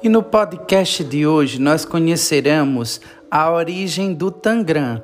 E no podcast de hoje nós conheceremos a origem do Tangram,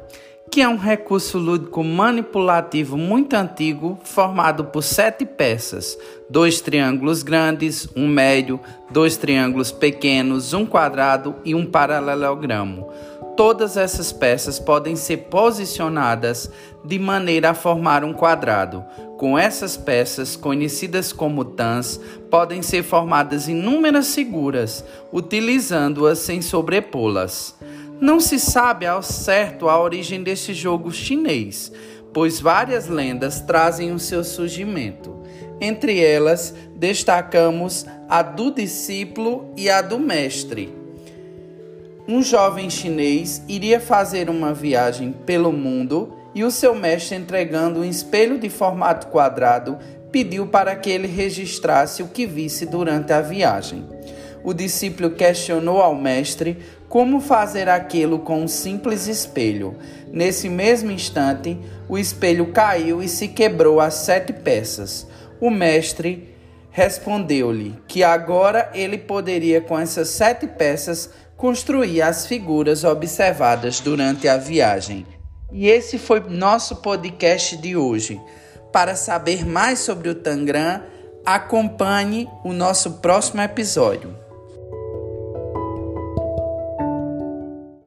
que é um recurso lúdico manipulativo muito antigo, formado por sete peças: dois triângulos grandes, um médio, dois triângulos pequenos, um quadrado e um paralelogramo. Todas essas peças podem ser posicionadas de maneira a formar um quadrado. Com essas peças, conhecidas como tans, podem ser formadas inúmeras figuras, utilizando-as sem sobrepô-las. Não se sabe ao certo a origem deste jogo chinês, pois várias lendas trazem o seu surgimento. Entre elas, destacamos a do discípulo e a do mestre. Um jovem chinês iria fazer uma viagem pelo mundo e o seu mestre, entregando um espelho de formato quadrado, pediu para que ele registrasse o que visse durante a viagem. O discípulo questionou ao mestre como fazer aquilo com um simples espelho. Nesse mesmo instante, o espelho caiu e se quebrou a sete peças. O mestre respondeu-lhe que agora ele poderia, com essas sete peças, construir as figuras observadas durante a viagem. E esse foi nosso podcast de hoje. Para saber mais sobre o Tangram, acompanhe o nosso próximo episódio.